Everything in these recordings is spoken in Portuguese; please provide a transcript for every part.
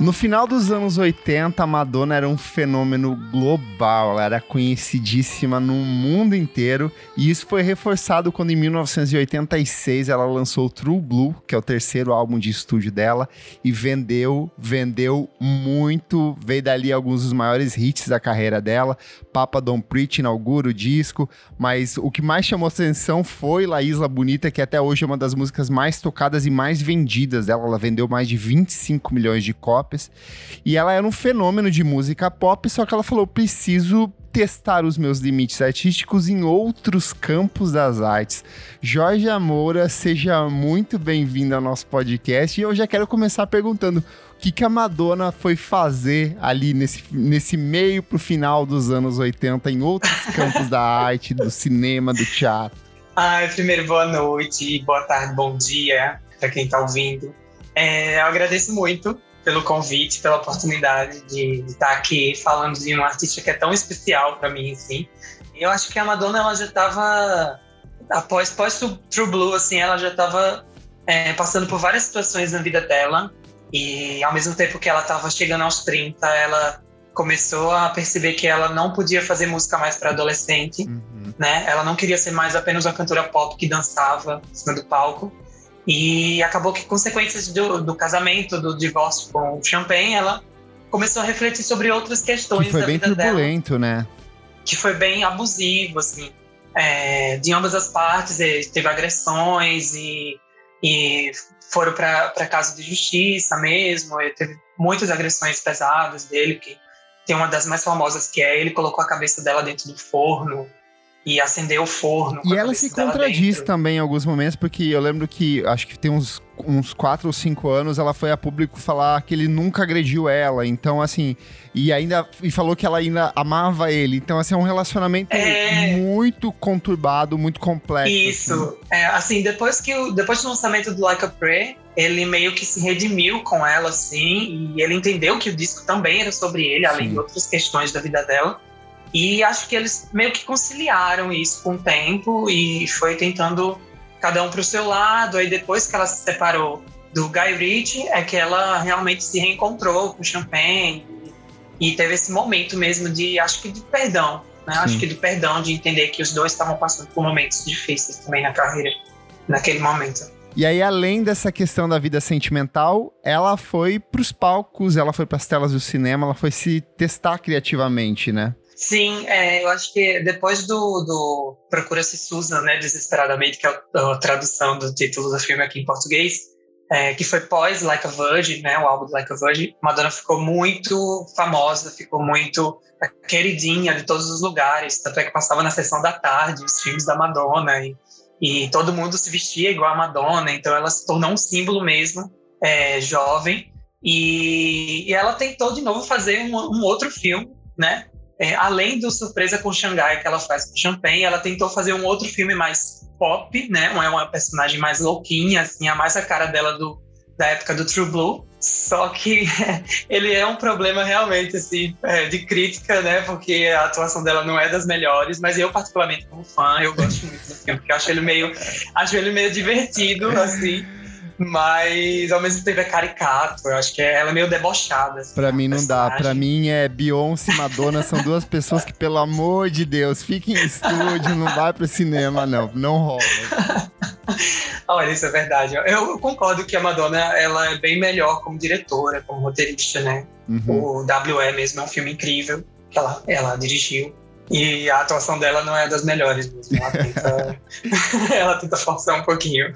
No final dos anos 80, a Madonna era um fenômeno global, ela era conhecidíssima no mundo inteiro, e isso foi reforçado quando em 1986 ela lançou True Blue, que é o terceiro álbum de estúdio dela, e vendeu, vendeu muito, veio dali alguns dos maiores hits da carreira dela. Papa Don't Preach inaugura o disco, mas o que mais chamou atenção foi La Isla Bonita, que até hoje é uma das músicas mais tocadas e mais vendidas dela, ela vendeu mais de 25 milhões de cópias e ela era um fenômeno de música pop, só que ela falou: preciso testar os meus limites artísticos em outros campos das artes. Jorge Moura, seja muito bem-vindo ao nosso podcast. E eu já quero começar perguntando: o que, que a Madonna foi fazer ali nesse, nesse meio pro final dos anos 80 em outros campos da arte, do cinema, do teatro? Ai, primeiro, boa noite, boa tarde, bom dia para quem está ouvindo. É, eu agradeço muito pelo convite, pela oportunidade de, de estar aqui falando de um artista que é tão especial para mim, assim. Eu acho que a Madonna, ela já estava após pós True Blue, assim, ela já estava é, passando por várias situações na vida dela e ao mesmo tempo que ela estava chegando aos 30, ela começou a perceber que ela não podia fazer música mais para adolescente, uhum. né? Ela não queria ser mais apenas uma cantora pop que dançava em cima do palco. E acabou que, consequências do, do casamento, do divórcio com o Champagne, ela começou a refletir sobre outras questões que foi da bem vida turbulento, dela, né? Que foi bem abusivo, assim, é, de ambas as partes. Teve agressões e, e foram para casa de justiça mesmo. teve muitas agressões pesadas dele, que tem uma das mais famosas que é ele colocou a cabeça dela dentro do forno e acender o forno. E ela se contradiz dentro. também em alguns momentos, porque eu lembro que acho que tem uns, uns quatro ou cinco anos ela foi a público falar que ele nunca agrediu ela. Então, assim, e ainda e falou que ela ainda amava ele. Então, assim, é um relacionamento é... muito conturbado, muito complexo. Isso. Assim. É, assim, depois que o, depois do lançamento do Like a Prayer, ele meio que se redimiu com ela, assim, e ele entendeu que o disco também era sobre ele, além Sim. de outras questões da vida dela. E acho que eles meio que conciliaram isso com o tempo e foi tentando cada um para o seu lado. Aí depois que ela se separou do Guy Ritchie, é que ela realmente se reencontrou com o Champagne e, teve esse momento mesmo de, acho que de perdão, né? Acho que de perdão, de entender que os dois estavam passando por momentos difíceis também na carreira, naquele momento. E aí, além dessa questão da vida sentimental, ela foi para os palcos, ela foi para as telas do cinema, ela foi se testar criativamente, né? Sim, é, eu acho que depois do, do Procura-se Susan, né, desesperadamente, que é a, tradução do título do filme aqui em português, é, que foi pós Like a Virgin, né, o álbum do Like a Virgin, Madonna ficou muito famosa, ficou muito queridinha de todos os lugares, tanto é que passava na sessão da tarde os filmes da Madonna e, e todo mundo se vestia igual a Madonna, então ela se tornou um símbolo mesmo, é, jovem, e, e, ela tentou de novo fazer um, um outro filme, né, é, além do Surpresa com Xangai que ela faz com Champagne, ela tentou fazer um outro filme mais pop, né? Uma, uma personagem mais louquinha, assim, a mais a cara dela do, da época do True Blue. Só que ele é um problema realmente, assim, é, de crítica, né? Porque a atuação dela não é das melhores, mas eu, particularmente, como fã, eu gosto muito do filme, porque eu acho ele meio, acho ele meio divertido, assim mas ao mesmo tempo é caricato. Eu acho que é, ela é meio debochada. Assim, pra mim não personagem. dá. Pra mim é Beyoncé e Madonna são duas pessoas que, pelo amor de Deus, fiquem em estúdio, não vai pro cinema, não. Não rola. Olha, isso é verdade. Eu concordo que a Madonna ela é bem melhor como diretora, como roteirista, né? Uhum. O W.E. mesmo é um filme incrível que ela, ela dirigiu. E a atuação dela não é das melhores mesmo. Ela tenta, ela tenta forçar um pouquinho.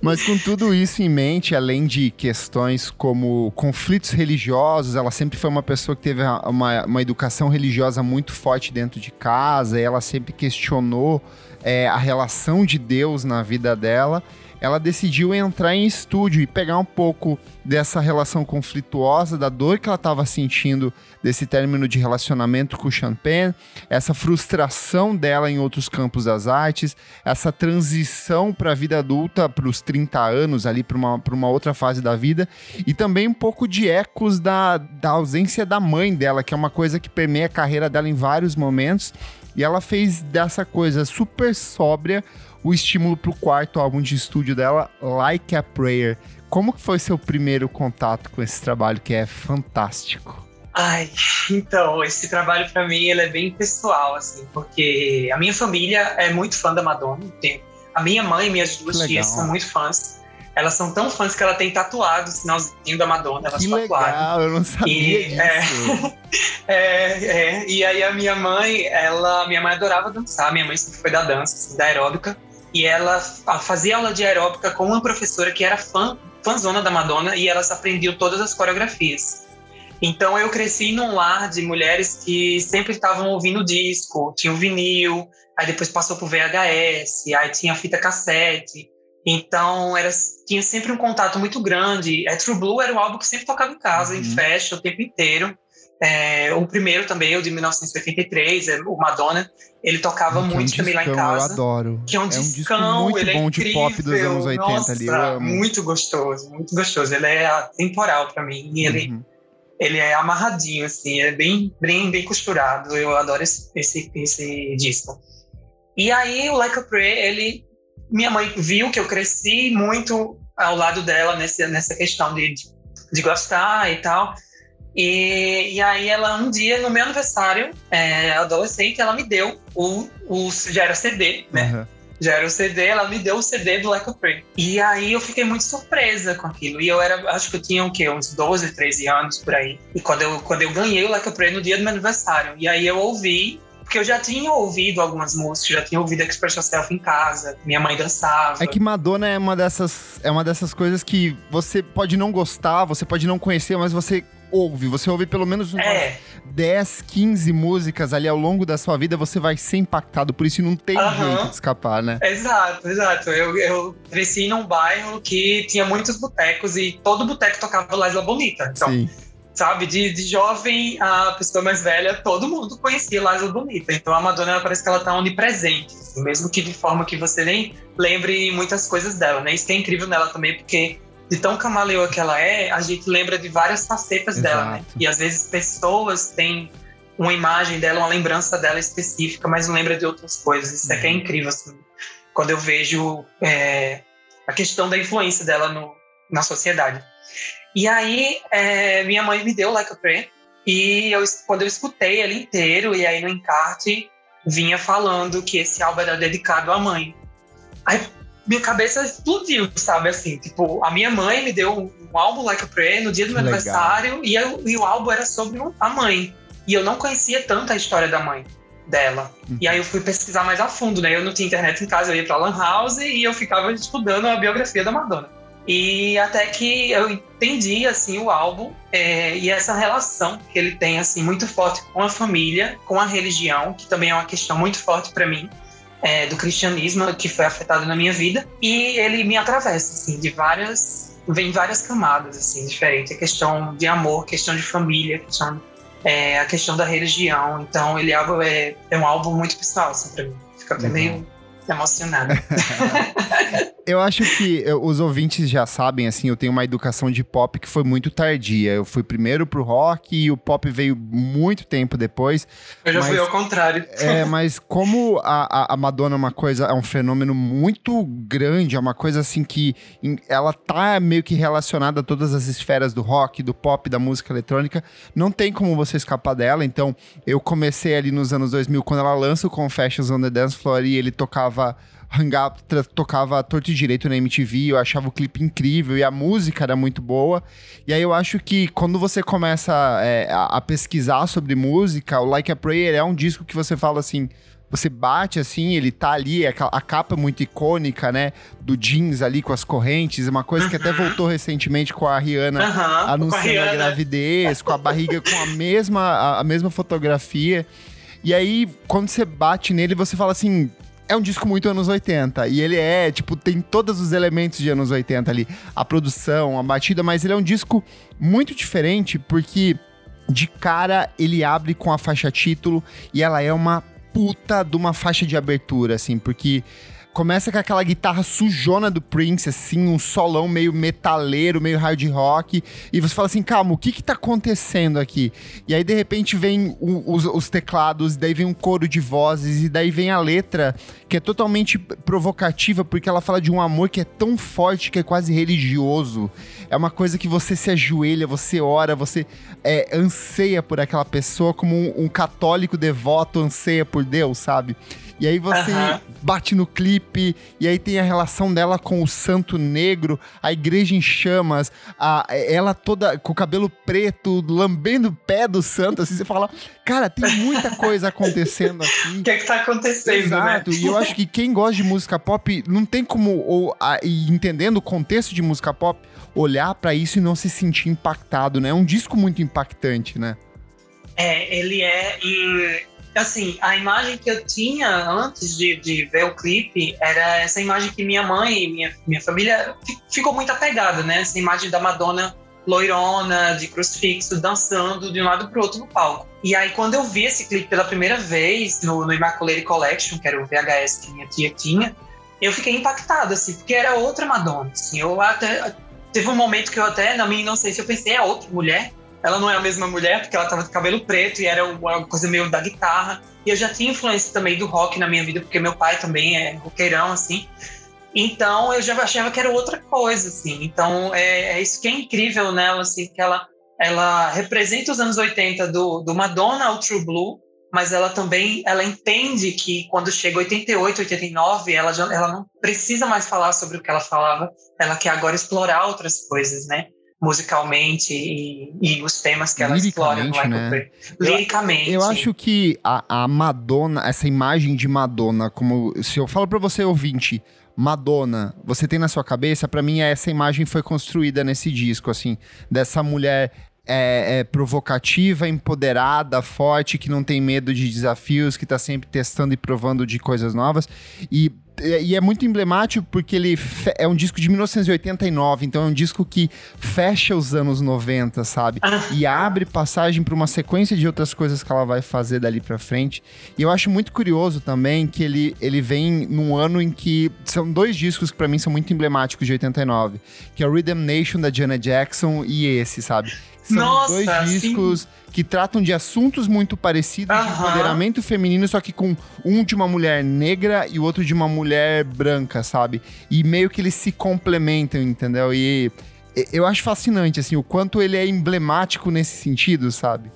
Mas com tudo isso em mente, além de questões como conflitos religiosos, ela sempre foi uma pessoa que teve uma, uma educação religiosa muito forte dentro de casa, ela sempre questionou é, a relação de Deus na vida dela ela decidiu entrar em estúdio e pegar um pouco dessa relação conflituosa, da dor que ela estava sentindo desse término de relacionamento com o Champagne, essa frustração dela em outros campos das artes, essa transição para a vida adulta, para os 30 anos, ali para uma, uma outra fase da vida, e também um pouco de ecos da, da ausência da mãe dela, que é uma coisa que permeia a carreira dela em vários momentos. E ela fez dessa coisa super sóbria o estímulo para o quarto álbum de estúdio dela, Like a Prayer. como que foi seu primeiro contato com esse trabalho que é fantástico? Ai, então, esse trabalho para mim ele é bem pessoal, assim, porque a minha família é muito fã da Madonna. Tem, a minha mãe e minhas duas tias são muito fãs. Elas são tão fãs que ela tem tatuado o sinalzinho da Madonna. Elas que tatuaram. legal, eu não sabia e, disso. É, é, é, e aí a minha mãe, ela, minha mãe adorava dançar. Minha mãe sempre foi da dança, assim, da aeróbica. E ela fazia aula de aeróbica com uma professora que era fã, fãzona da Madonna e elas aprendiam todas as coreografias. Então eu cresci num lar de mulheres que sempre estavam ouvindo disco, tinha o vinil, aí depois passou pro VHS, aí tinha fita cassete. Então era, tinha sempre um contato muito grande. É, True Blue era o álbum que sempre tocava em casa, uhum. em festa, o tempo inteiro. É, o primeiro também, o de 1983, é, o Madonna, ele tocava muito é um também discão, lá em casa. Eu adoro. Que é um, é um discão, muito é bom de pop dos anos 80 Nossa, ali. Muito gostoso, muito gostoso. Ele é atemporal para mim. E ele, Uhum. ele é amarradinho, assim, é bem, bem, bem costurado. Eu adoro esse, esse, esse disco. E aí, o Like a Prayer, ele. Minha mãe viu que eu cresci muito ao lado dela nessa, nessa questão de, de gostar e tal. E, e aí ela, um dia, no meu aniversário, é, adolescente, ela me deu o, o já era CD, né? Uhum. Já era o CD, ela me deu o CD do Like a Prayer. E aí eu fiquei muito surpresa com aquilo. E eu era, acho que eu tinha o quê? Uns 12, 13 anos por aí. E quando eu, quando eu ganhei o Like a Prayer no dia do meu aniversário. E aí eu ouvi, porque eu já tinha ouvido algumas músicas, já tinha ouvido Express Yourself em casa, minha mãe dançava. É que Madonna é uma dessas é uma dessas coisas que você pode não gostar, você pode não conhecer, mas você ouve, você ouve pelo menos umas É, 10, 15 músicas ali ao longo da sua vida, você vai ser impactado por isso e não tem Aham. jeito de escapar, né? exato, exato. Eu, eu cresci num bairro que tinha muitos botecos e todo boteco tocava Laisla Bonita. Então, Sim. sabe, de, de jovem a pessoa mais velha, todo mundo conhecia Laisla Bonita. Então a Madonna ela parece que ela tá onipresente, assim, mesmo que de forma que você nem lembre muitas coisas dela, né? Isso que é incrível nela também, porque de tão camaleoa que ela é, a gente lembra de várias facetas dela, né? Exato. E às vezes pessoas têm uma imagem dela, uma lembrança dela específica, mas não lembra de outras coisas. Isso é que é Uhum. incrível, assim. Quando eu vejo é, a questão da influência dela no, na sociedade. E aí, é, minha mãe me deu Like a Prayer, e eu, quando eu escutei ele inteiro, e aí no encarte vinha falando que esse álbum era dedicado à mãe. Aí minha cabeça explodiu, sabe? Assim, tipo, a minha mãe me deu um, um álbum Like a Prayer no dia do meu legal. aniversário, e, eu- e o álbum era sobre a mãe. E eu não conhecia tanto a história da mãe dela. Uhum. E aí eu fui pesquisar mais a fundo, né? Eu não tinha internet em casa, eu ia pra Lan House e eu ficava estudando a biografia da Madonna. E até que eu entendi, assim, o álbum é, e essa relação que ele tem, assim, muito forte com a família, com a religião, que também é uma questão muito forte para mim, é, do cristianismo, que foi afetado na minha vida. E ele me atravessa, assim, de várias... Vem várias camadas, assim, diferentes. A questão de amor, questão de família, questão é, a questão da religião. Então, ele é, é, é um álbum muito pessoal, assim, pra mim. Fico até Uhum. meio emocionada. Eu acho que os ouvintes já sabem, assim, eu tenho uma educação de pop que foi muito tardia. Eu fui primeiro pro rock e o pop veio muito tempo depois. Eu já fui Mas- ao contrário. É, mas como a, a- Madonna é uma coisa, é um fenômeno muito grande, é uma coisa assim que ela tá meio que relacionada a todas as esferas do rock, do pop, da música eletrônica, não tem como você escapar dela. Então, eu comecei ali nos anos 2000, quando ela lança o Confessions on the Dance Floor e ele tocava Hang Up, tra- tocava torto e direito na MTV, eu achava o clipe incrível e a música era muito boa. E aí eu acho que quando você começa é, a, a pesquisar sobre música, o Like a Prayer é um disco que você fala assim. Você bate assim, ele tá ali, a, ca- a capa é muito icônica, né? Do jeans ali com as correntes, uma coisa que até Uhum. voltou recentemente com a Rihanna a anunciando a, Rihanna. gravidez, com a barriga com a mesma, a, a mesma fotografia. E aí, quando você bate nele, você fala assim. É um disco muito anos 80. E ele é, tipo, tem todos os elementos de anos 80 ali. A produção, a batida, mas ele é um disco muito diferente, porque de cara ele abre com a faixa título e ela é uma puta de uma faixa de abertura, assim, porque começa com aquela guitarra sujona do Prince, assim, um solão meio metaleiro, meio hard rock, e você fala assim, calma, o que que tá acontecendo aqui? E aí, de repente, vem o, os, os, teclados, daí vem um coro de vozes, e daí vem a letra, que é totalmente provocativa, porque ela fala de um amor que é tão forte que é quase religioso. É uma coisa que você se ajoelha, você ora, você é, anseia por aquela pessoa como um, um católico devoto anseia por Deus, sabe? E aí você bate no clipe, e aí tem a relação dela com o santo negro, a igreja em chamas, a, ela toda com o cabelo preto, lambendo o pé do santo, assim, você fala, cara, tem muita coisa acontecendo aqui. O que é que tá acontecendo, né? Exato, né? e eu acho que quem gosta de música pop não tem como, ou, a, entendendo o contexto de música pop, olhar para isso e não se sentir impactado, né? É um disco muito impactante, né? É, ele é. E assim, a imagem que eu tinha antes de, de ver o clipe era essa imagem que minha mãe e minha, minha família ficou muito apegada, né? Essa imagem da Madonna loirona, de crucifixo, dançando de um lado pro outro no palco. E aí, quando eu vi esse clipe pela primeira vez no, no Immaculate Collection, que era o VHS que minha tia tinha, eu fiquei impactada, assim, porque era outra Madonna, assim. Eu até... Teve um momento que eu até, na minha inocência, eu pensei, é outra mulher? Ela não é a mesma mulher, porque ela tava de cabelo preto e era uma coisa meio da guitarra. E eu já tinha influência também do rock na minha vida, porque meu pai também é roqueirão, assim. Então eu já achava que era outra coisa, assim. Então é, é isso que é incrível nela, assim, que ela, ela representa os anos 80 do, do Madonna ao True Blue, mas ela também ela entende que quando chega 88, 89, ela, já, ela não precisa mais falar sobre o que ela falava, ela quer agora explorar outras coisas, né? Musicalmente e, e, os temas que ela explora no Michael né? Liricamente. Eu, eu acho que a, a, Madonna, essa imagem de Madonna, como se eu falo para você ouvinte, Madonna, você tem na sua cabeça, para mim essa imagem foi construída nesse disco, assim, dessa mulher é, é, provocativa, empoderada, forte, que não tem medo de desafios, que tá sempre testando e provando de coisas novas. E e é muito emblemático porque ele é um disco de 1989, então é um disco que fecha os anos 90, sabe? Ah. E abre passagem para uma sequência de outras coisas que ela vai fazer dali para frente. E eu acho muito curioso também que ele, ele vem num ano em que são dois discos que para mim são muito emblemáticos de 89, que é o Rhythm Nation da Janet Jackson e esse, sabe? São Nossa, dois discos sim. que tratam de assuntos muito parecidos, de empoderamento feminino, só que com um de uma mulher negra e o outro de uma mulher branca, sabe? E meio que eles se complementam, entendeu? E eu acho fascinante, assim, o quanto ele é emblemático nesse sentido, sabe?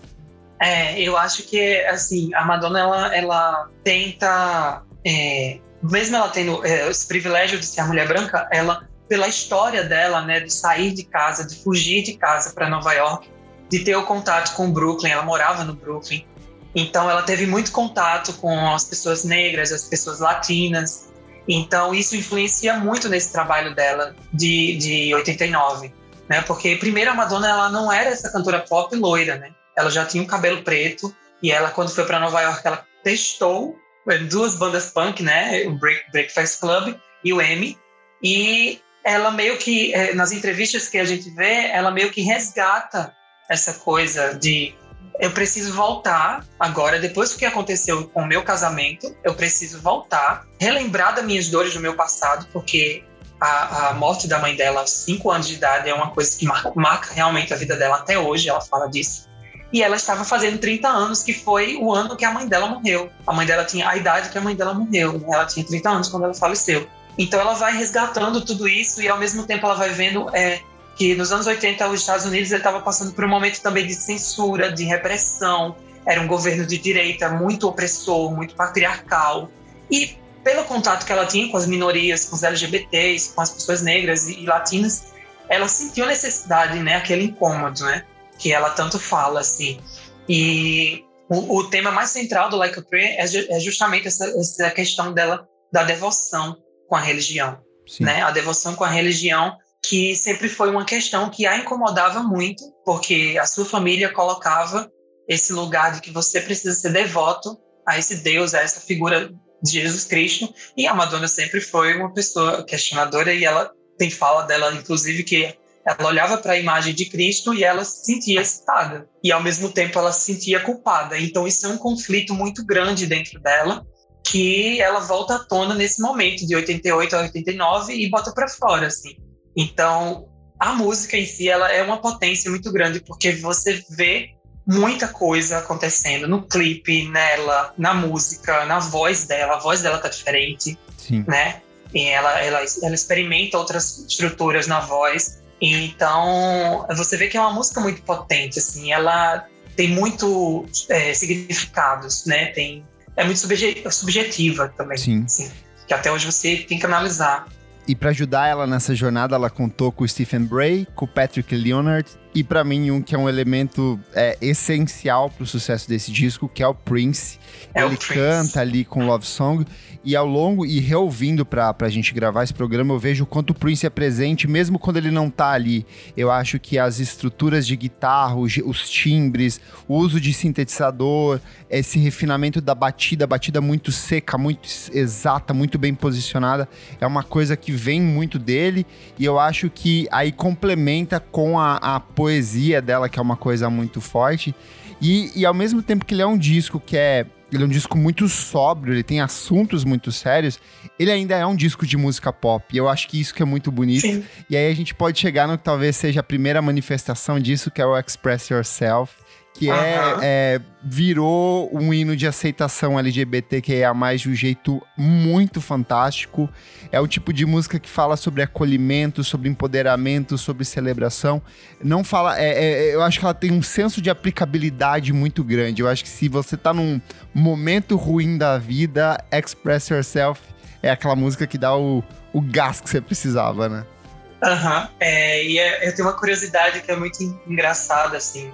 É, eu acho que, assim, a Madonna, ela, ela tenta... É, mesmo ela tendo é, esse privilégio de ser a mulher branca, ela pela história dela, né, de sair de casa, de fugir de casa para Nova York, de ter o contato com o Brooklyn, ela morava no Brooklyn. Então ela teve muito contato com as pessoas negras, as pessoas latinas. Então isso influencia muito nesse trabalho dela de, de 89, né? Porque primeiro a Madonna ela não era essa cantora pop loira, né? Ela já tinha um cabelo preto e ela quando foi para Nova York ela testou é, duas bandas punk, né? O Break, Breakfast Club e o M. E ela meio que, é, nas entrevistas que a gente vê, ela meio que resgata essa coisa de eu preciso voltar agora, depois do que aconteceu com o meu casamento, eu preciso voltar, relembrar das minhas dores do meu passado, porque a, a morte da mãe dela aos 5 anos de idade é uma coisa que marca, marca realmente a vida dela até hoje, ela fala disso. E ela estava fazendo 30 anos, que foi o ano que a mãe dela morreu. A mãe dela tinha a idade que a mãe dela morreu, né? ela tinha 30 anos quando ela faleceu. Então ela vai resgatando tudo isso e ao mesmo tempo ela vai vendo é, que nos anos 80 os Estados Unidos estava passando por um momento também de censura, de repressão. Era um governo de direita muito opressor, muito patriarcal. E pelo contato que ela tinha com as minorias, com os LGBTs, com as pessoas negras e, latinas, ela sentiu a necessidade, né, aquele incômodo, né, que ela tanto fala assim. E o, o tema mais central do Like a Prayer é, é justamente essa, essa questão dela da devoção, com a religião, Sim. né? A devoção com a religião que sempre foi uma questão que a incomodava muito, porque a sua família colocava esse lugar de que você precisa ser devoto a esse Deus, a essa figura de Jesus Cristo, e a Madonna sempre foi uma pessoa questionadora e ela tem fala dela inclusive que ela olhava para a imagem de Cristo e ela se sentia excitada e ao mesmo tempo ela se sentia culpada. Então isso é um conflito muito grande dentro dela que ela volta à tona nesse momento, de 88 a 89, e bota para fora, assim. Então, a música em si, ela é uma potência muito grande, porque você vê muita coisa acontecendo no clipe, nela, na música, na voz dela. A voz dela tá diferente, Sim. né? E ela, ela, ela experimenta outras estruturas na voz. Então, você vê que é uma música muito potente, assim. Ela tem muito é, significados, né? Tem, é muito subjetiva também. Sim. Assim, que até hoje você tem que analisar. E para ajudar ela nessa jornada, ela contou com o Stephen Bray, com o Patrick Leonard e para mim um que é um elemento é, essencial para o sucesso desse disco, que é o Prince. É Ele o Prince. canta ali com Love Song e ao longo e reouvindo pra, pra gente gravar esse programa, eu vejo o quanto o Prince é presente, mesmo quando ele não tá ali. Eu acho que as estruturas de guitarra, os, os timbres, o uso de sintetizador, esse refinamento da batida, batida muito seca, muito exata, muito bem posicionada, é uma coisa que vem muito dele e eu acho que aí complementa com a, a poesia dela, que é uma coisa muito forte. E, e ao mesmo tempo que ele é um disco que é ele é um disco muito sóbrio, ele tem assuntos muito sérios. Ele ainda é um disco de música pop. E eu acho que isso que é muito bonito. Sim. E aí a gente pode chegar no que talvez seja a primeira manifestação disso, que é o Express Yourself que uhum. é, é, virou um hino de aceitação LGBTQIA+, de um jeito muito fantástico. É o tipo de música que fala sobre acolhimento, sobre empoderamento, sobre celebração. Não fala... É, é, eu acho que ela tem um senso de aplicabilidade muito grande. Eu acho que se você tá num momento ruim da vida, Express Yourself é aquela música que dá o, o gás que você precisava, né? Aham, uhum. é, e é, eu tenho uma curiosidade que é muito engraçada, assim,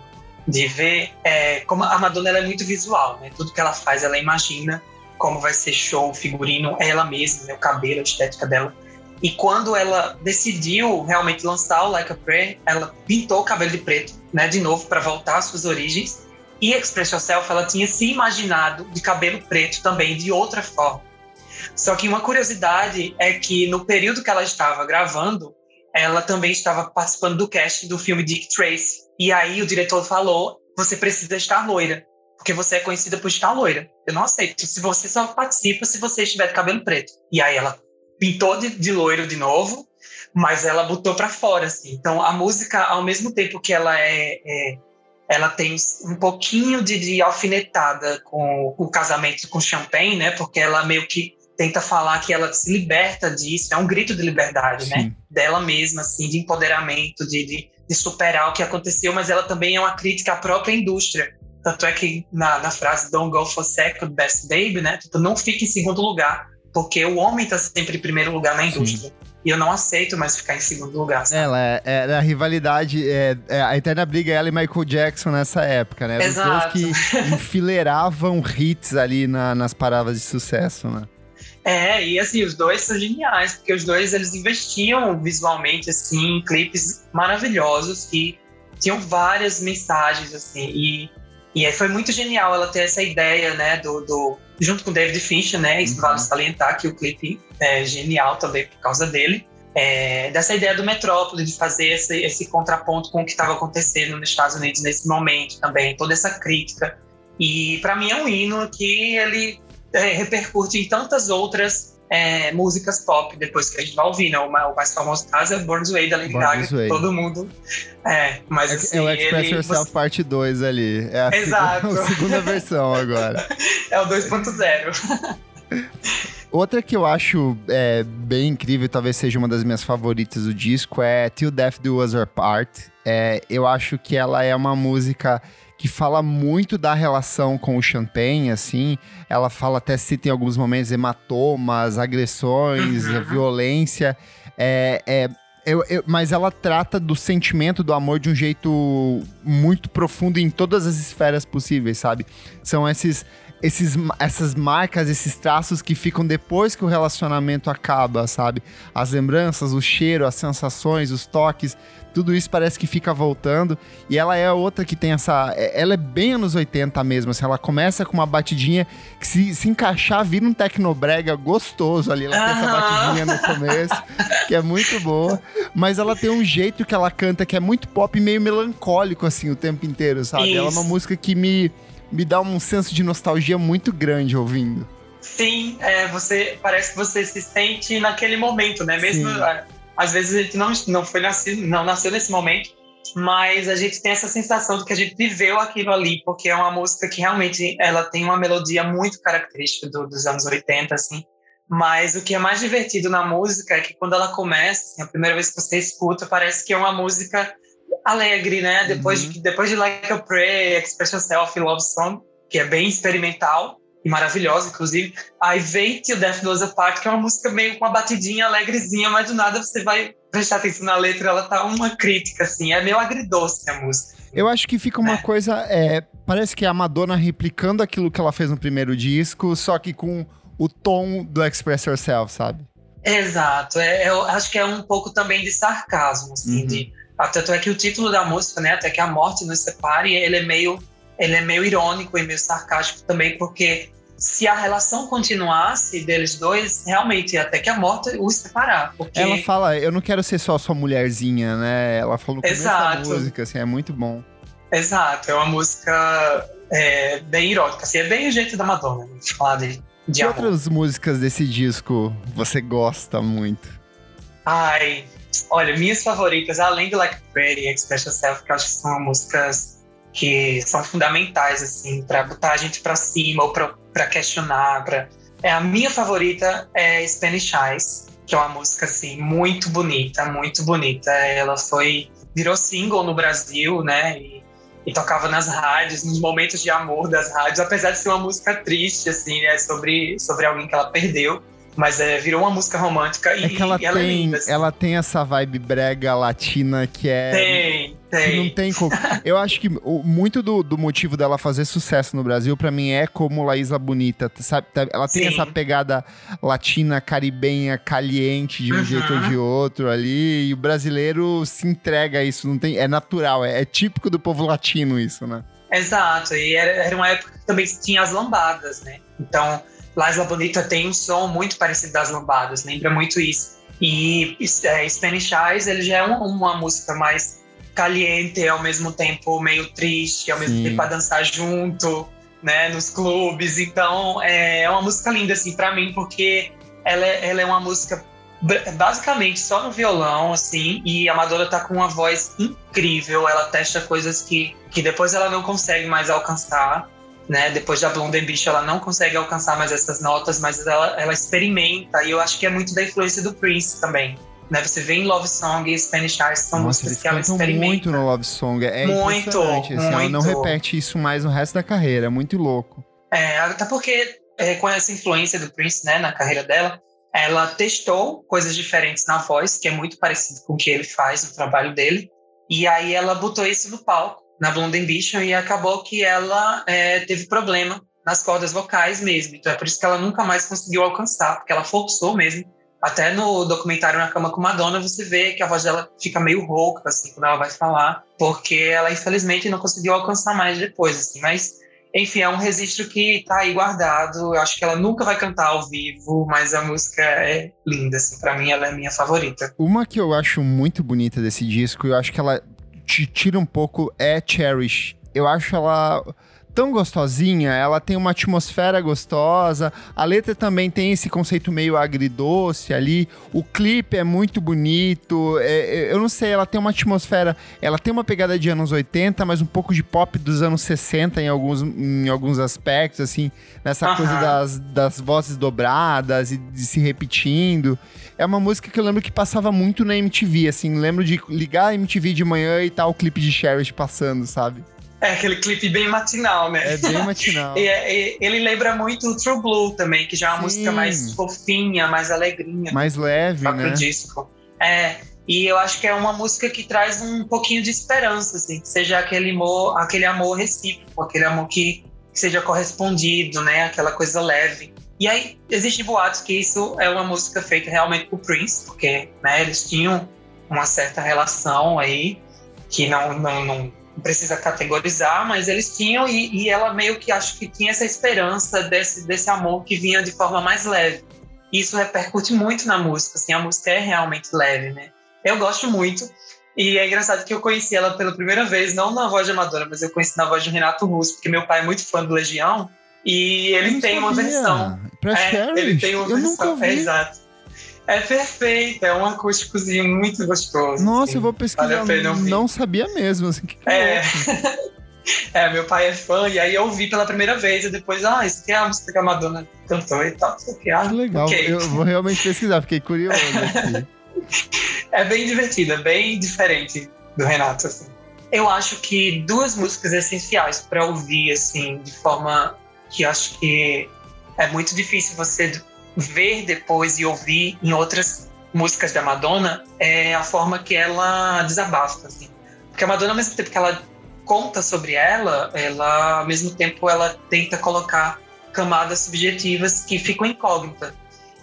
de ver é, como a Madonna é muito visual, né? Tudo que ela faz, ela imagina como vai ser show, figurino, é ela mesma, né? o cabelo, a estética dela. E quando ela decidiu realmente lançar o Like a Prayer, ela pintou o cabelo de preto, né, de novo para voltar às suas origens. E Express Yourself, ela tinha se imaginado de cabelo preto também de outra forma. Só que uma curiosidade é que no período que ela estava gravando, ela também estava participando do cast do filme Dick Tracy. E aí o diretor falou: você precisa estar loira, porque você é conhecida por estar loira. Eu não aceito. Se você só participa se você estiver de cabelo preto. E aí ela pintou de, de loiro de novo, mas ela botou para fora, assim. Então a música, ao mesmo tempo que ela é, é ela tem um pouquinho de, de alfinetada com o casamento com Champagne, né? Porque ela meio que tenta falar que ela se liberta disso, é um grito de liberdade, né? Sim. né? Dela mesma, assim, de empoderamento, de, de, de, superar o que aconteceu, mas ela também é uma crítica à própria indústria. Tanto é que na, na frase Don't go for second, best baby, né? Tipo, não fique em segundo lugar, porque o homem está sempre em primeiro lugar na indústria. Sim. E eu não aceito mais ficar em segundo lugar. Sabe? Ela é, é, a rivalidade, é, é, a eterna briga é ela e Michael Jackson nessa época, né? Exato. Os que enfileiravam hits ali na, nas paradas de sucesso, né? É, e assim, os dois são geniais, porque os dois eles investiam visualmente, assim, em clipes maravilhosos que tinham várias mensagens, assim, e, e aí foi muito genial ela ter essa ideia, né, do, do junto com o David Fincher, né, isso uhum. vale salientar que o clipe é genial também por causa dele, é, dessa ideia do Metrópole, de fazer esse, esse contraponto com o que estava acontecendo nos Estados Unidos nesse momento também, toda essa crítica. E para mim é um hino que ele repercute em tantas outras é, músicas pop depois que a gente vai ouvir, né? O mais famoso caso é Born Way da Lady Gaga, todo mundo. É, mas é, assim, é o Express ele, Yourself você... parte 2 ali. É a Exato. Segunda, a segunda versão agora. é o 2.0. Outra que eu acho é, bem incrível, talvez seja uma das minhas favoritas do disco, é Till Death Do Us Apart. É, eu acho que ela é uma música que fala muito da relação com o Champagne, assim. Ela fala até se tem alguns momentos hematomas, agressões, uhum. violência. É, é eu, eu, mas ela trata do sentimento do amor de um jeito muito profundo em todas as esferas possíveis, sabe? São esses esses, essas marcas, esses traços que ficam depois que o relacionamento acaba, sabe? As lembranças, o cheiro, as sensações, os toques, tudo isso parece que fica voltando. E ela é outra que tem essa. É, ela é bem anos 80 mesmo. Assim, ela começa com uma batidinha que, se, se encaixar, vira um tecnobrega gostoso ali. Ela tem essa batidinha no começo, que é muito boa. Mas ela tem um jeito que ela canta que é muito pop e meio melancólico, assim, o tempo inteiro, sabe? Isso. Ela é uma música que me me dá um senso de nostalgia muito grande ouvindo. Sim, é, você parece que você se sente naquele momento, né? Mesmo Sim. Às vezes a gente não, não foi nascido, não nasceu nesse momento, mas a gente tem essa sensação de que a gente viveu aquilo ali, porque é uma música que realmente ela tem uma melodia muito característica do, dos anos 80, assim. Mas o que é mais divertido na música é que quando ela começa, assim, a primeira vez que você escuta, parece que é uma música alegre, né? Depois, uhum. de, depois de Like a Prayer, Express Yourself Love Song, que é bem experimental maravilhosa, inclusive. Aí vem Till Death Do Us Apart, que é uma música meio com uma batidinha alegrezinha, mas do nada você vai prestar atenção na letra, ela tá uma crítica, assim. É meio agridoce a música. Eu acho que fica uma é. coisa. É, parece que é a Madonna replicando aquilo que ela fez no primeiro disco, só que com o tom do Express Yourself, sabe? Exato. É, eu acho que é um pouco também de sarcasmo, assim, uhum. de. Tanto é que o título da música, né, até que a morte nos separe, ele é meio, ele é meio irônico e meio sarcástico também, porque se a relação continuasse deles dois, realmente, até que a morte os separar. Porque... Ela fala, eu não quero ser só sua mulherzinha, né? Ela falou no começo Exato. da música, assim, é muito bom. Exato, é uma música é, bem irônica, assim, é bem o jeito da Madonna, né? de falar de, de Que amor. outras músicas desse disco você gosta muito? Ai, olha, minhas favoritas, além do Like Pretty e Express Yourself, que eu acho que são músicas que são fundamentais assim para botar a gente para cima ou para questionar. Pra... É a minha favorita é Spanish Eyes, que é uma música assim muito bonita, muito bonita. Ela foi virou single no Brasil, né? E, e tocava nas rádios, nos momentos de amor das rádios, apesar de ser uma música triste assim, né? Sobre sobre alguém que ela perdeu. Mas é, virou uma música romântica é e, que ela, e ela é tem, é linda. Assim. Ela tem essa vibe brega latina que é. Tem, tem. Que não tem como. Eu acho que o, muito do, do motivo dela fazer sucesso no Brasil, para mim, é como Laísa Bonita. Sabe? Ela tem Sim. essa pegada latina, caribenha, caliente de um uhum. jeito ou de outro ali. E o brasileiro se entrega a isso. Não tem, é natural, é, é típico do povo latino isso, né? Exato. E era, era uma época que também tinha as lambadas, né? Então Las La Bonita tem um som muito parecido das lambadas, lembra muito isso. E é, Spanish Eyes, ele já é uma, uma, música mais caliente, ao mesmo tempo meio triste, ao mesmo Sim. tempo a dançar junto, né, nos clubes. Então, é, é uma música linda, assim, para mim, porque ela é, ela é uma música basicamente só no violão, assim, e a Madonna tá com uma voz incrível, ela testa coisas que, que depois ela não consegue mais alcançar né? Depois da Blonde Ambition, ela não consegue alcançar mais essas notas, mas ela, ela experimenta, e eu acho que é muito da influência do Prince também. Né? Você vê em Love Song e Spanish Eyes são Nossa, músicas que ela experimenta. muito no Love Song, é muito, assim, muito. Ela não repete isso mais no resto da carreira, é muito louco. É, até porque é, com essa influência do Prince, né, na carreira dela, ela testou coisas diferentes na voz, que é muito parecido com o que ele faz no trabalho dele, e aí ela botou isso no palco na Blonde Ambition e acabou que ela é, teve problema nas cordas vocais mesmo. Então é por isso que ela nunca mais conseguiu alcançar, porque ela forçou mesmo. Até no documentário Na Cama com Madonna, você vê que a voz dela fica meio rouca, assim, quando ela vai falar, porque ela, infelizmente, não conseguiu alcançar mais depois, assim. Mas, enfim, é um registro que tá aí guardado. Eu acho que ela nunca vai cantar ao vivo, mas a música é linda, assim. Pra mim, ela é minha favorita. Uma que eu acho muito bonita desse disco, eu acho que ela te tira um pouco é Cherish. Eu acho ela tão gostosinha, ela tem uma atmosfera gostosa, a letra também tem esse conceito meio agridoce ali, o clipe é muito bonito, é, é eu não sei, ela tem uma atmosfera, ela tem uma pegada de anos 80, mas um pouco de pop dos anos 60 em alguns, em alguns aspectos, assim, nessa coisa das, das vozes dobradas e de se repetindo. É uma música que eu lembro que passava muito na MTV, assim, lembro de ligar a MTV de manhã e tal, o clipe de Cherish passando, sabe? É aquele clipe bem matinal, né? É bem matinal. e, é, e, ele lembra muito o True Blue também, que já é uma Sim. música mais fofinha, mais alegrinha. Mais leve, né? disco. É, e eu acho que é uma música que traz um pouquinho de esperança, assim, que seja aquele amor, aquele amor recíproco, aquele amor que, que seja correspondido, né? Aquela coisa leve. E aí, existem boatos que isso é uma música feita realmente por Prince, porque né, eles tinham uma certa relação aí, que não, não, não precisa categorizar, mas eles tinham, e, e, ela meio que acho que tinha essa esperança desse, desse amor que vinha de forma mais leve. Isso repercute muito na música, assim, a música é realmente leve, né? Eu gosto muito, e é engraçado que eu conheci ela pela primeira vez, não na voz de Amadora, mas eu conheci na voz de Renato Russo, porque meu pai é muito fã do Legião, e ele tem uma versão. Pra é, Cherish? Ele tem uma Eu versão, nunca. É, exato. É perfeito, é um acústicozinho muito gostoso. Nossa, assim. eu vou pesquisar. Vale a pena ouvir. não sabia mesmo. Assim, que que É. louco. É, meu pai é fã, e aí eu ouvi pela primeira vez, e depois, ah, isso aqui é a música que a Madonna cantou e tal, isso aqui, ah, Que legal. ok. Eu vou realmente pesquisar, fiquei curioso aqui. É bem divertida, é bem diferente do Renato, assim. Eu acho que duas músicas essenciais para ouvir, assim, de forma que acho que é muito difícil você ver depois e ouvir em outras músicas da Madonna, é a forma que ela desabafa, assim. Porque a Madonna, ao mesmo tempo que ela conta sobre ela, ela, ao mesmo tempo, ela tenta colocar camadas subjetivas que ficam incógnitas.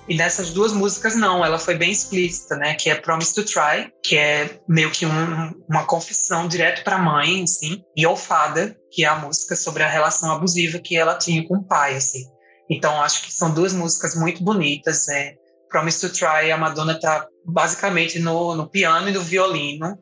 E nessas duas músicas, não, ela foi bem explícita, né? Que é Promise to Try, que é meio que um, uma confissão direto para a mãe, assim, e Olfada, que é a música sobre a relação abusiva que ela tinha com o pai, assim. Então, acho que são duas músicas muito bonitas. É. Promise to Try, a Madonna tá basicamente no, no piano e no violino,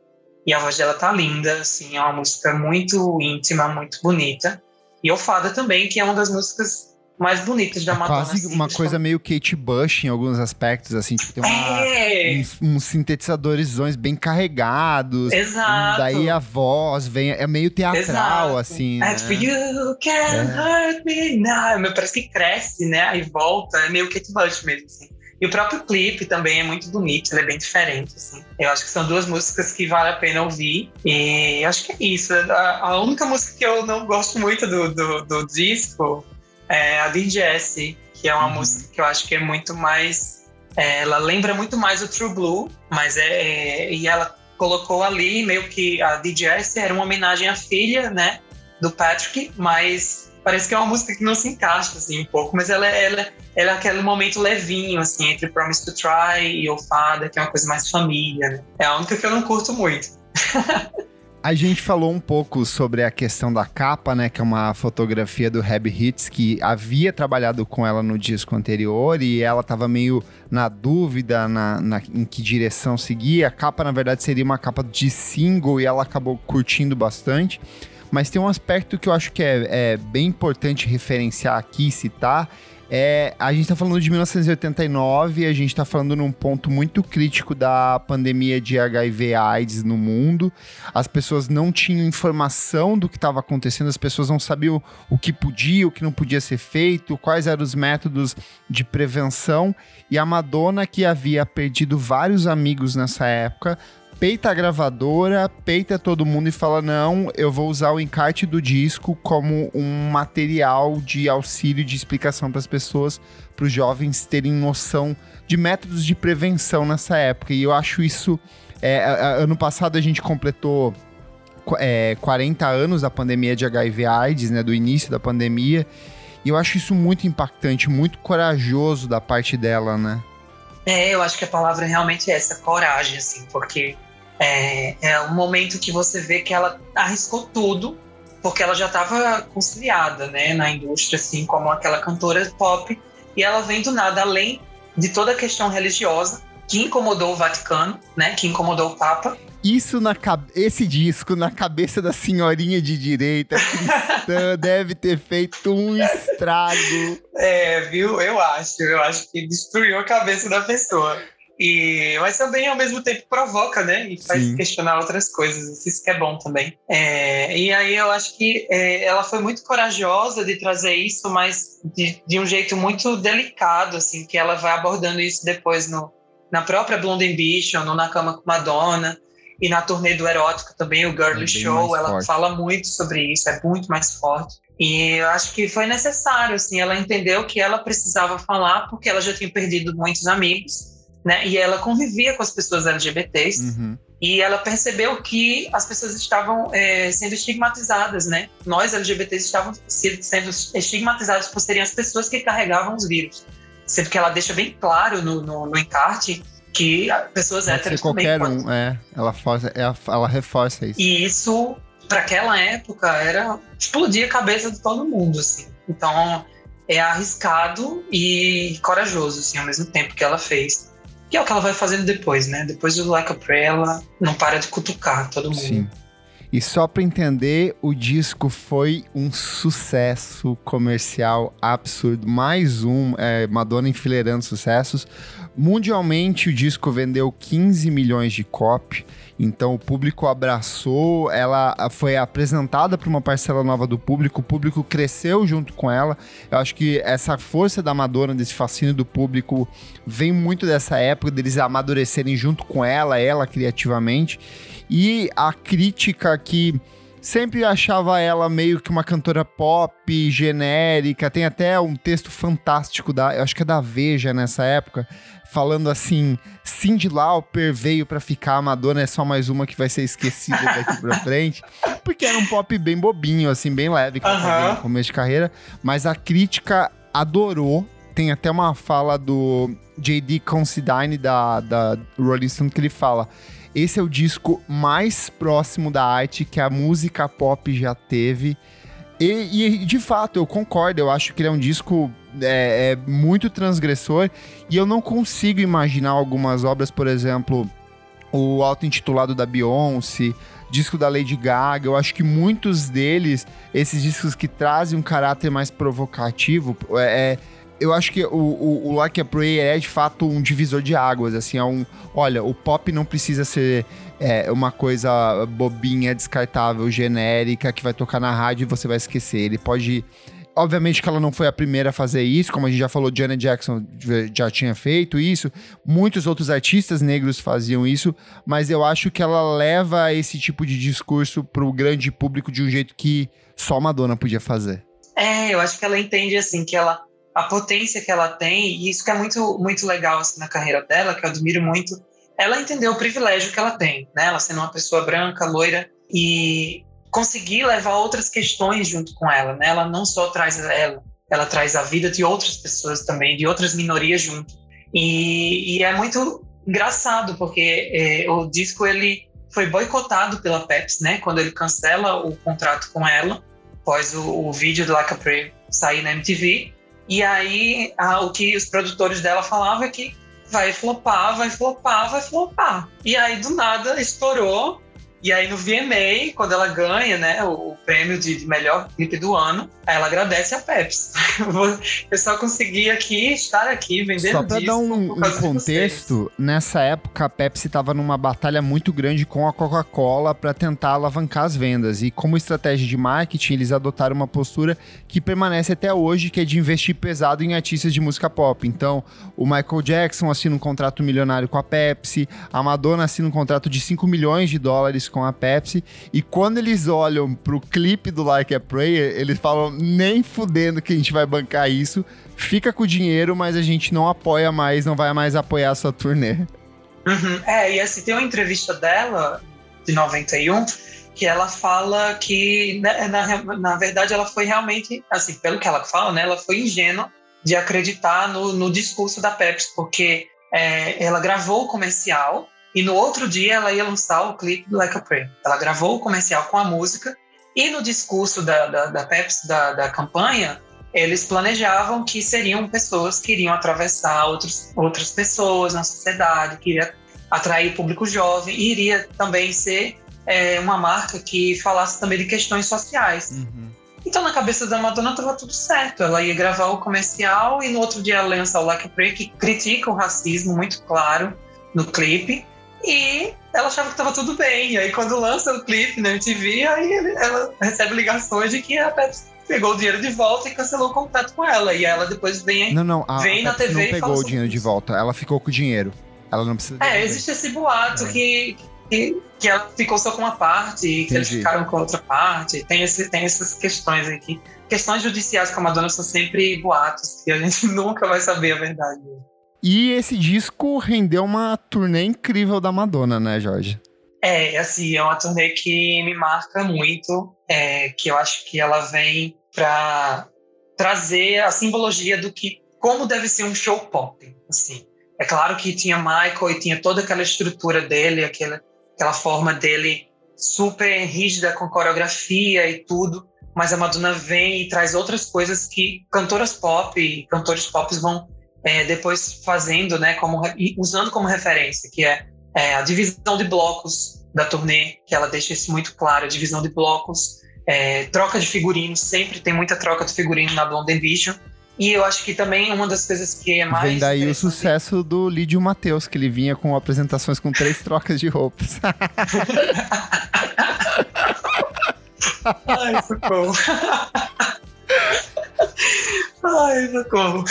e a voz dela tá linda, assim, é uma música muito íntima, muito bonita. E Olfada também, que é uma das músicas mais bonitas da É Madonna. quase assim, uma coisa meio Kate Bush em alguns aspectos, assim, tipo, tem uma, É, uns, uns sintetizadores bem carregados. exato. Daí a voz vem, é meio teatral, Exato. assim. É né? tipo, you can hurt me now. Meu, Parece que cresce, né? Aí volta, é meio Kate Bush mesmo, assim. E o próprio clipe também é muito bonito, ele é bem diferente, assim. Eu acho que são duas músicas que vale a pena ouvir. E acho que é isso. A, a única música que eu não gosto muito do, do, do disco é a Jessie, que é uma Uhum. música que eu acho que é muito mais... é, ela lembra muito mais o True Blue, mas é... é- e ela colocou ali meio que a DJ era uma homenagem à filha, né, do Patrick, mas parece que é uma música que não se encaixa assim um pouco, mas ela, é- ela, ela é aquele momento levinho assim entre Promise to Try e Ofada, que é uma coisa mais família, né? É a única que eu não curto muito. A gente falou um pouco sobre a questão da capa, né? Que é uma fotografia do Hab Hits, que havia trabalhado com ela no disco anterior e ela tava meio na dúvida na, na- em que direção seguir. A capa, na verdade, seria uma capa de single e ela acabou curtindo bastante. Mas tem um aspecto que eu acho que é, é bem importante referenciar aqui, citar. É, a gente tá falando de 1989, a gente tá falando num ponto muito crítico da pandemia de HIV AIDS no mundo as pessoas não tinham informação do que estava acontecendo, as pessoas não sabiam o que podia, o que não podia ser feito, quais eram os métodos de prevenção. E a Madonna, que havia perdido vários amigos nessa época, peita a gravadora, peita todo mundo e fala: Não, eu vou usar o encarte do disco como um material de auxílio, de explicação para as pessoas, para os jovens terem noção de métodos de prevenção nessa época. E eu acho isso. é, ano passado a gente completou é, 40 anos da pandemia de HIV AIDS, né, do início da pandemia. E eu acho isso muito impactante, muito corajoso da parte dela, né? É, eu acho que a palavra realmente é essa, coragem, assim, porque é, é um momento que você vê que ela arriscou tudo, porque ela já estava conciliada, né, na indústria, assim, como aquela cantora pop, e ela vem do nada, além de toda a questão religiosa, que incomodou o Vaticano, né, que incomodou o Papa, Isso na esse disco na cabeça da senhorinha de direita cristã deve ter feito um estrago. É, viu? Eu acho. Eu acho que destruiu a cabeça da pessoa. E, mas também, ao mesmo tempo, provoca, né? E faz Sim. questionar outras coisas. Isso que é bom também. É, e aí eu acho que é, ela foi muito corajosa de trazer isso, mas de, de um jeito muito delicado, assim, que ela vai abordando isso depois no, na própria Blonde Ambition, no Na Cama com Madonna. E na turnê do Erótico também, o Girly É Show, ela forte. fala muito sobre isso, é muito mais forte. E eu acho que foi necessário, assim, ela entendeu que ela precisava falar porque ela já tinha perdido muitos amigos, né? E ela convivia com as pessoas LGBTs Uhum. e ela percebeu que as pessoas estavam é, sendo estigmatizadas, né? Nós LGBTs estavam se- sendo estigmatizados por serem as pessoas que carregavam os vírus, sendo que ela deixa bem claro no, no, no encarte que as pessoas Pode ser héteros também qualquer podem um, é. Ela, força, ela, ela reforça isso. e isso, para aquela época, era explodir a cabeça de todo mundo, assim. Então, é arriscado e corajoso, assim, ao mesmo tempo que ela fez. Que é o que ela vai fazendo depois, né? Depois do Like a Prayer, ela não para de cutucar todo mundo. Sim. E só para entender, o disco foi um sucesso comercial absurdo. Mais um, é, Madonna enfileirando sucessos. Mundialmente, o disco vendeu 15 milhões de cópias. Então o público abraçou, ela foi apresentada para uma parcela nova do público, o público cresceu junto com ela. Eu acho que essa força da Madonna, desse fascínio do público, vem muito dessa época deles amadurecerem junto com ela, ela criativamente. E a crítica que sempre achava ela meio que uma cantora pop, genérica. Tem até um texto fantástico da, eu acho que é da Veja nessa época, falando assim: Cindy Lauper veio para ficar, a Madonna é só mais uma que vai ser esquecida daqui pra frente. Porque era um pop bem bobinho, assim, bem leve que uh -huh. no começo de carreira. Mas a crítica adorou. Tem até uma fala do J.D. Considine da, da Rolling Stone que ele fala. Esse é o disco mais próximo da arte que a música pop já teve. E, e, de fato, eu concordo. Eu acho que ele é um disco é, é muito transgressor e eu não consigo imaginar algumas obras, por exemplo, o auto-intitulado da Beyoncé, disco da Lady Gaga. Eu acho que muitos deles, esses discos que trazem um caráter mais provocativo, é, é eu acho que o, o, o Like a Prayer é de fato um divisor de águas, assim, é um, olha, o pop não precisa ser é, uma coisa bobinha, descartável, genérica, que vai tocar na rádio e você vai esquecer. Ele pode Obviamente que ela não foi a primeira a fazer isso, como a gente já falou, Janet Jackson já tinha feito isso, muitos outros artistas negros faziam isso, mas eu acho que ela leva esse tipo de discurso para o grande público de um jeito que só Madonna podia fazer. É, eu acho que ela entende assim que ela a potência que ela tem e isso que é muito muito legal assim, na carreira dela, que eu admiro muito. Ela entendeu o privilégio que ela tem, né? Ela sendo uma pessoa branca, loira e conseguir levar outras questões junto com ela, né? Ela não só traz ela, ela traz a vida de outras pessoas também, de outras minorias junto. E, e é muito engraçado porque é, o disco ele foi boicotado pela Pepsi, né? Quando ele cancela o contrato com ela, após o, o vídeo do Like a Prayer sair na MTV. E aí a, o que os produtores dela falavam é que vai flopar, vai flopar, vai flopar. E aí do nada estourou e aí no VMA, quando ela ganha, né, o, prêmio de, melhor clipe do ano, ela agradece a Pepsi. Eu só consegui aqui estar aqui vendendo Só para dar um, um contexto, nessa época a Pepsi estava numa batalha muito grande com a Coca-Cola para tentar alavancar as vendas. E como estratégia de marketing, eles adotaram uma postura que permanece até hoje, que é de investir pesado em artistas de música pop. Então, o Michael Jackson assina um contrato milionário com a Pepsi, a Madonna assina um contrato de 5 milhões de dólares com a Pepsi. E quando eles olham pro clipe do Like a Prayer, eles falam: nem fudendo que a gente vai bancar isso. Fica com o dinheiro, mas a gente não apoia mais, não vai mais apoiar a sua turnê. Uhum. É, e assim, tem uma entrevista dela, de 91, que ela fala que, né, na, na verdade, ela foi realmente, assim, pelo que ela fala, né, ela foi ingênua de acreditar no, no discurso da Pepsi, porque é, ela gravou o comercial e no outro dia ela ia lançar o clipe do Like a Prayer. Ela gravou o comercial com a música e no discurso da, da, da Pepsi, da, da campanha, eles planejavam que seriam pessoas que iriam atravessar outros, outras pessoas na sociedade, que iria atrair público jovem e iria também ser é, uma marca que falasse também de questões sociais. Uhum. Então, na cabeça da Madonna estava tudo certo. Ela ia gravar o comercial e no outro dia ela lança o Lucky Pray, que critica o racismo muito claro no clipe. E ela achava que estava tudo bem. E aí, quando lança o clipe na MTV, aí ela recebe ligações de que a Pepsi pegou o dinheiro de volta e cancelou o contrato com ela. E ela depois vem, não, não, a, vem a na TV não pegou o dinheiro de volta. Ela ficou com o dinheiro. Ela não precisa. É, existe esse boato é. que, que, que, ela ficou só com uma parte, e que eles ficaram com outra parte. Tem, esse, tem essas questões aqui. Questões judiciais com a Madonna são sempre boatos, que a gente nunca vai saber a verdade. E esse disco rendeu uma turnê incrível da Madonna, né, Jorge? É, assim, é uma turnê que me marca muito, é, que eu acho que ela vem para trazer a simbologia do que como deve ser um show pop, assim. É claro que tinha Michael e tinha toda aquela estrutura dele, aquela, aquela forma dele super rígida com coreografia e tudo, mas a Madonna vem e traz outras coisas que cantoras pop e cantores pop vão é, depois fazendo, né, como, usando como referência, que é, é, a divisão de blocos da turnê, que ela deixa isso muito claro, a divisão de blocos, é, troca de figurino, sempre tem muita troca de figurino na Blonde Ambition. E eu acho que também uma das coisas que é mais. Vem daí o sucesso do Lídio Matheus, que ele vinha com apresentações com três trocas de roupas. Ai, socorro. Ai, socorro.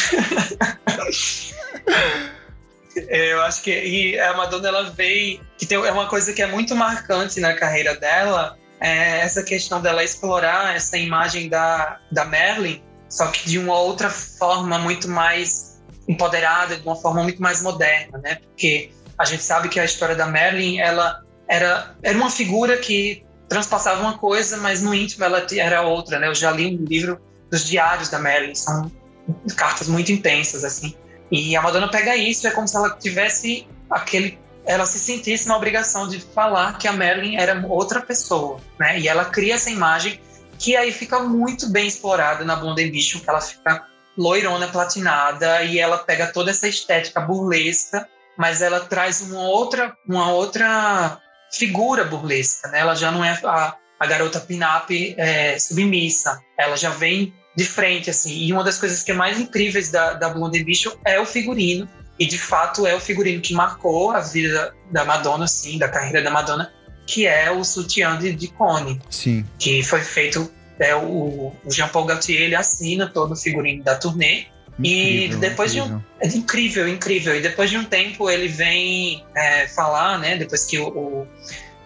É, eu acho que e a Madonna ela veio que tem é uma coisa que é muito marcante na carreira dela é essa questão dela explorar essa imagem da, da Marilyn só que de uma outra forma muito mais empoderada de uma forma muito mais moderna né porque a gente sabe que a história da Marilyn ela era era uma figura que transpassava uma coisa mas no íntimo ela era outra né eu já li um livro dos diários da Marilyn são cartas muito intensas assim e a Madonna pega isso, é como se ela tivesse aquele. Ela se sentisse na obrigação de falar que a Marilyn era outra pessoa, né? E ela cria essa imagem que aí fica muito bem explorada na Blonde Ambition, que ela fica loirona, platinada, e ela pega toda essa estética burlesca, mas ela traz uma outra, uma outra figura burlesca, né? Ela já não é a, a garota pin-up é, submissa, ela já vem de frente, assim. E uma das coisas que é mais incríveis da, da Blonde Ambition é o figurino. E de fato é o figurino que marcou a vida da Madonna, assim, da carreira da Madonna, que é o sutiã de, de Cone. Sim. Que foi feito. É, o, o Jean-Paul Gaultier ele assina todo o figurino da turnê. Incrível, e depois incrível. de um. É incrível, incrível. E depois de um tempo ele vem é, falar, né? Depois que o, o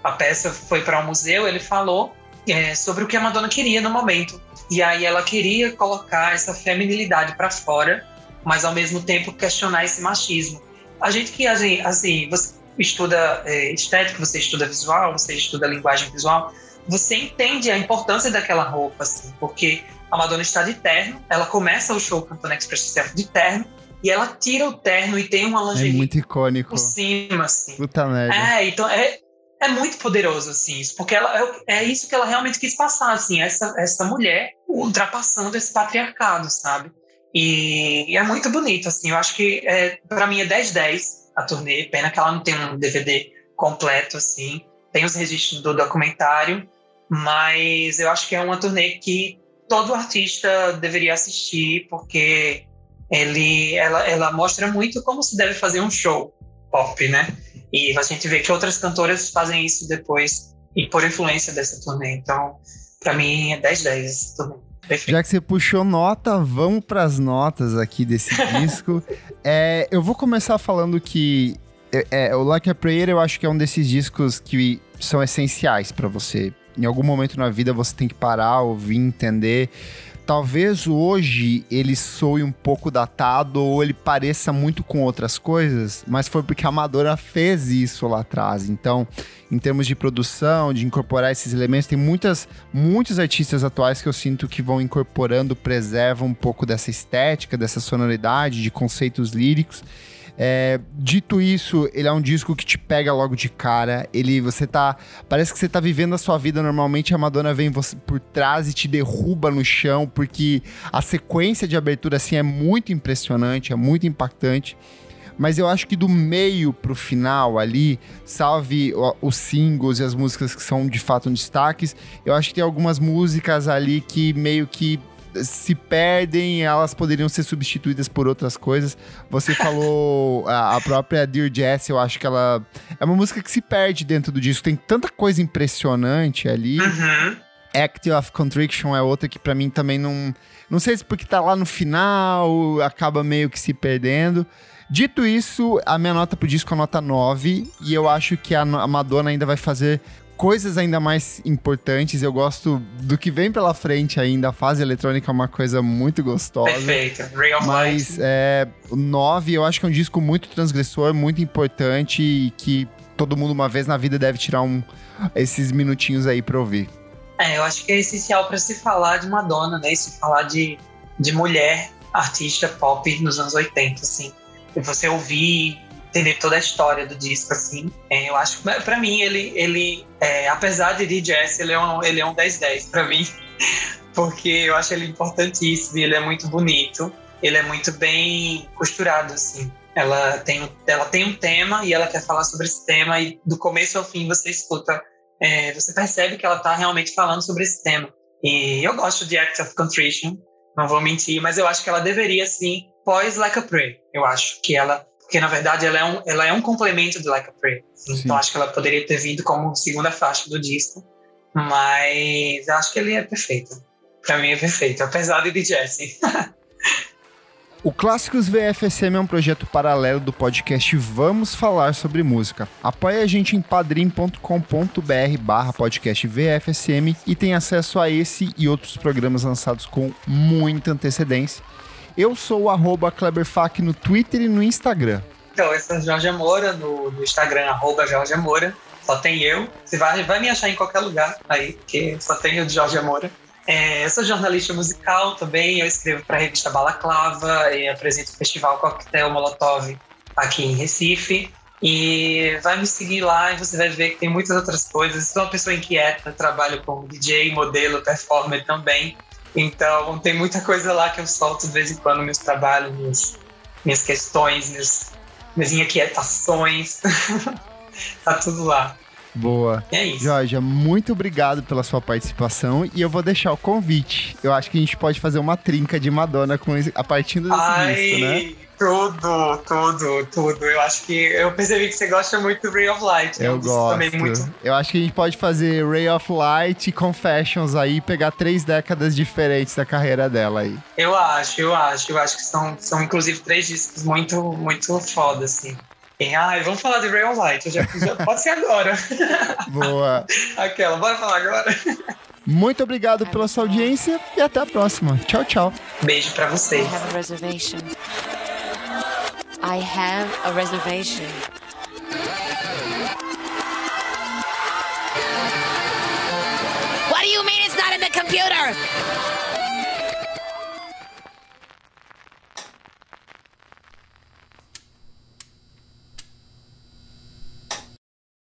a peça foi para o um museu, ele falou é, sobre o que a Madonna queria no momento. E aí ela queria colocar essa feminilidade para fora, mas ao mesmo tempo questionar esse machismo. A gente que, assim, assim você estuda é, estética, você estuda visual, você estuda linguagem visual, você entende a importância daquela roupa, assim, porque a Madonna está de terno, ela começa o show cantando Express Yourself de terno, e ela tira o terno e tem uma é lingerie é muito icônico. por cima, assim. Puta merda. É, então é, é muito poderoso, assim, isso, porque ela, é, isso que ela realmente quis passar, assim, essa, essa mulher ultrapassando esse patriarcado, sabe? E, e é muito bonito, assim, eu acho que é, para mim é 10-10 a turnê, pena que ela não tem um DVD completo, assim, tem os registros do documentário, mas eu acho que é uma turnê que todo artista deveria assistir, porque ele, ela, ela mostra muito como se deve fazer um show pop, né? E a gente vê que outras cantoras fazem isso depois e por influência dessa turnê. Então, para mim, é 10-10 essa turnê. Perfeito. Já que você puxou nota, vamos para as notas aqui desse disco. É, eu vou começar falando que é, é, o Like a Prayer eu acho que é um desses discos que são essenciais para você. Em algum momento na vida você tem que parar, ouvir, entender. Talvez hoje ele soe um pouco datado ou ele pareça muito com outras coisas, mas foi porque a Madonna fez isso lá atrás. Então, em termos de produção, de incorporar esses elementos, tem muitas, muitos artistas atuais que eu sinto que vão incorporando, preservam um pouco dessa estética, dessa sonoridade, de conceitos líricos. É, dito isso, ele é um disco que te pega logo de cara. Ele, você tá. Parece que você tá vivendo a sua vida normalmente. A Madonna vem você por trás e te derruba no chão, porque a sequência de abertura assim é muito impressionante, é muito impactante. Mas eu acho que do meio pro final ali, salve os singles e as músicas que são de fato um destaques, eu acho que tem algumas músicas ali que meio que se perdem, elas poderiam ser substituídas por outras coisas. Você falou a, a, própria Dear Jess, eu acho que ela é uma música que se perde dentro do disco. Tem tanta coisa impressionante ali. Uhum. Act of Contriction é outra que para mim também não. Não sei se porque tá lá no final, acaba meio que se perdendo. Dito isso, a minha nota pro disco é nota 9, e eu acho que a Madonna ainda vai fazer coisas ainda mais importantes. Eu gosto do que vem pela frente ainda. A fase eletrônica é uma coisa muito gostosa. Perfeito. Ray of Mas é, o 9 eu acho que é um disco muito transgressor, muito importante e que todo mundo uma vez na vida deve tirar um, esses minutinhos aí pra ouvir. É, eu acho que é essencial para se falar de Madonna, né? Se falar de, de mulher artista pop nos anos 80, assim. E você ouvir entender toda a história do disco, assim. É, eu acho que, pra mim, ele, ele é, apesar de DJs, ele é um, ele é um 10-10 pra mim, porque eu acho ele importantíssimo, ele é muito bonito, ele é muito bem costurado, assim. Ela tem, ela tem um tema e ela quer falar sobre esse tema e do começo ao fim você escuta, é, você percebe que ela está realmente falando sobre esse tema. E eu gosto de Act of Contrition, não vou mentir, mas eu acho que ela deveria sim pós Like a Prayer. Eu acho que ela, porque na verdade ela é um, ela é um complemento do Like a Prayer. Então sim. acho que ela poderia ter vindo como segunda faixa do disco, mas acho que ele é perfeito. Para mim é perfeito, apesar de Jesse. O Clássicos VFSM é um projeto paralelo do podcast Vamos Falar Sobre Música. Apoie a gente em padrim.com.br barra podcast VFSM e tem acesso a esse e outros programas lançados com muita antecedência. Eu sou o arroba Kleberfac no Twitter e no Instagram. Então, esse é o Jorge Moura, no, no Instagram, arroba Jorge Moura. Só tem eu. Você vai, vai me achar em qualquer lugar aí, porque só tem o de Jorge Moura. É, eu sou jornalista musical também, eu escrevo para a revista Balaclava e apresento o Festival Coquetel Molotov aqui em Recife. E vai me seguir lá e você vai ver que tem muitas outras coisas. Sou uma pessoa inquieta, trabalho como DJ, modelo, performer também. Então tem muita coisa lá que eu solto de vez em quando meus trabalhos, minhas, minhas questões, minhas, minhas inquietações. tá tudo lá. Boa. É isso. Jorge, muito obrigado pela sua participação e eu vou deixar o convite. Eu acho que a gente pode fazer uma trinca de Madonna com a partir desse Ai, disco, né? Tudo, tudo, tudo. Eu acho que eu percebi que você gosta muito do Ray of Light. Eu gosto. Também muito... Eu acho que a gente pode fazer Ray of Light e Confessions aí, pegar três décadas diferentes da carreira dela aí. Eu acho, eu acho, eu acho que são, são inclusive três discos muito, muito foda, assim. Ai, vamos falar de Rail Light. Já, já pode ser agora. Boa. Aquela, bora falar agora. Muito obrigado pela sua audiência e até a próxima. Tchau, tchau. Beijo para você. I have a reservation. What do you mean it's not in the computer?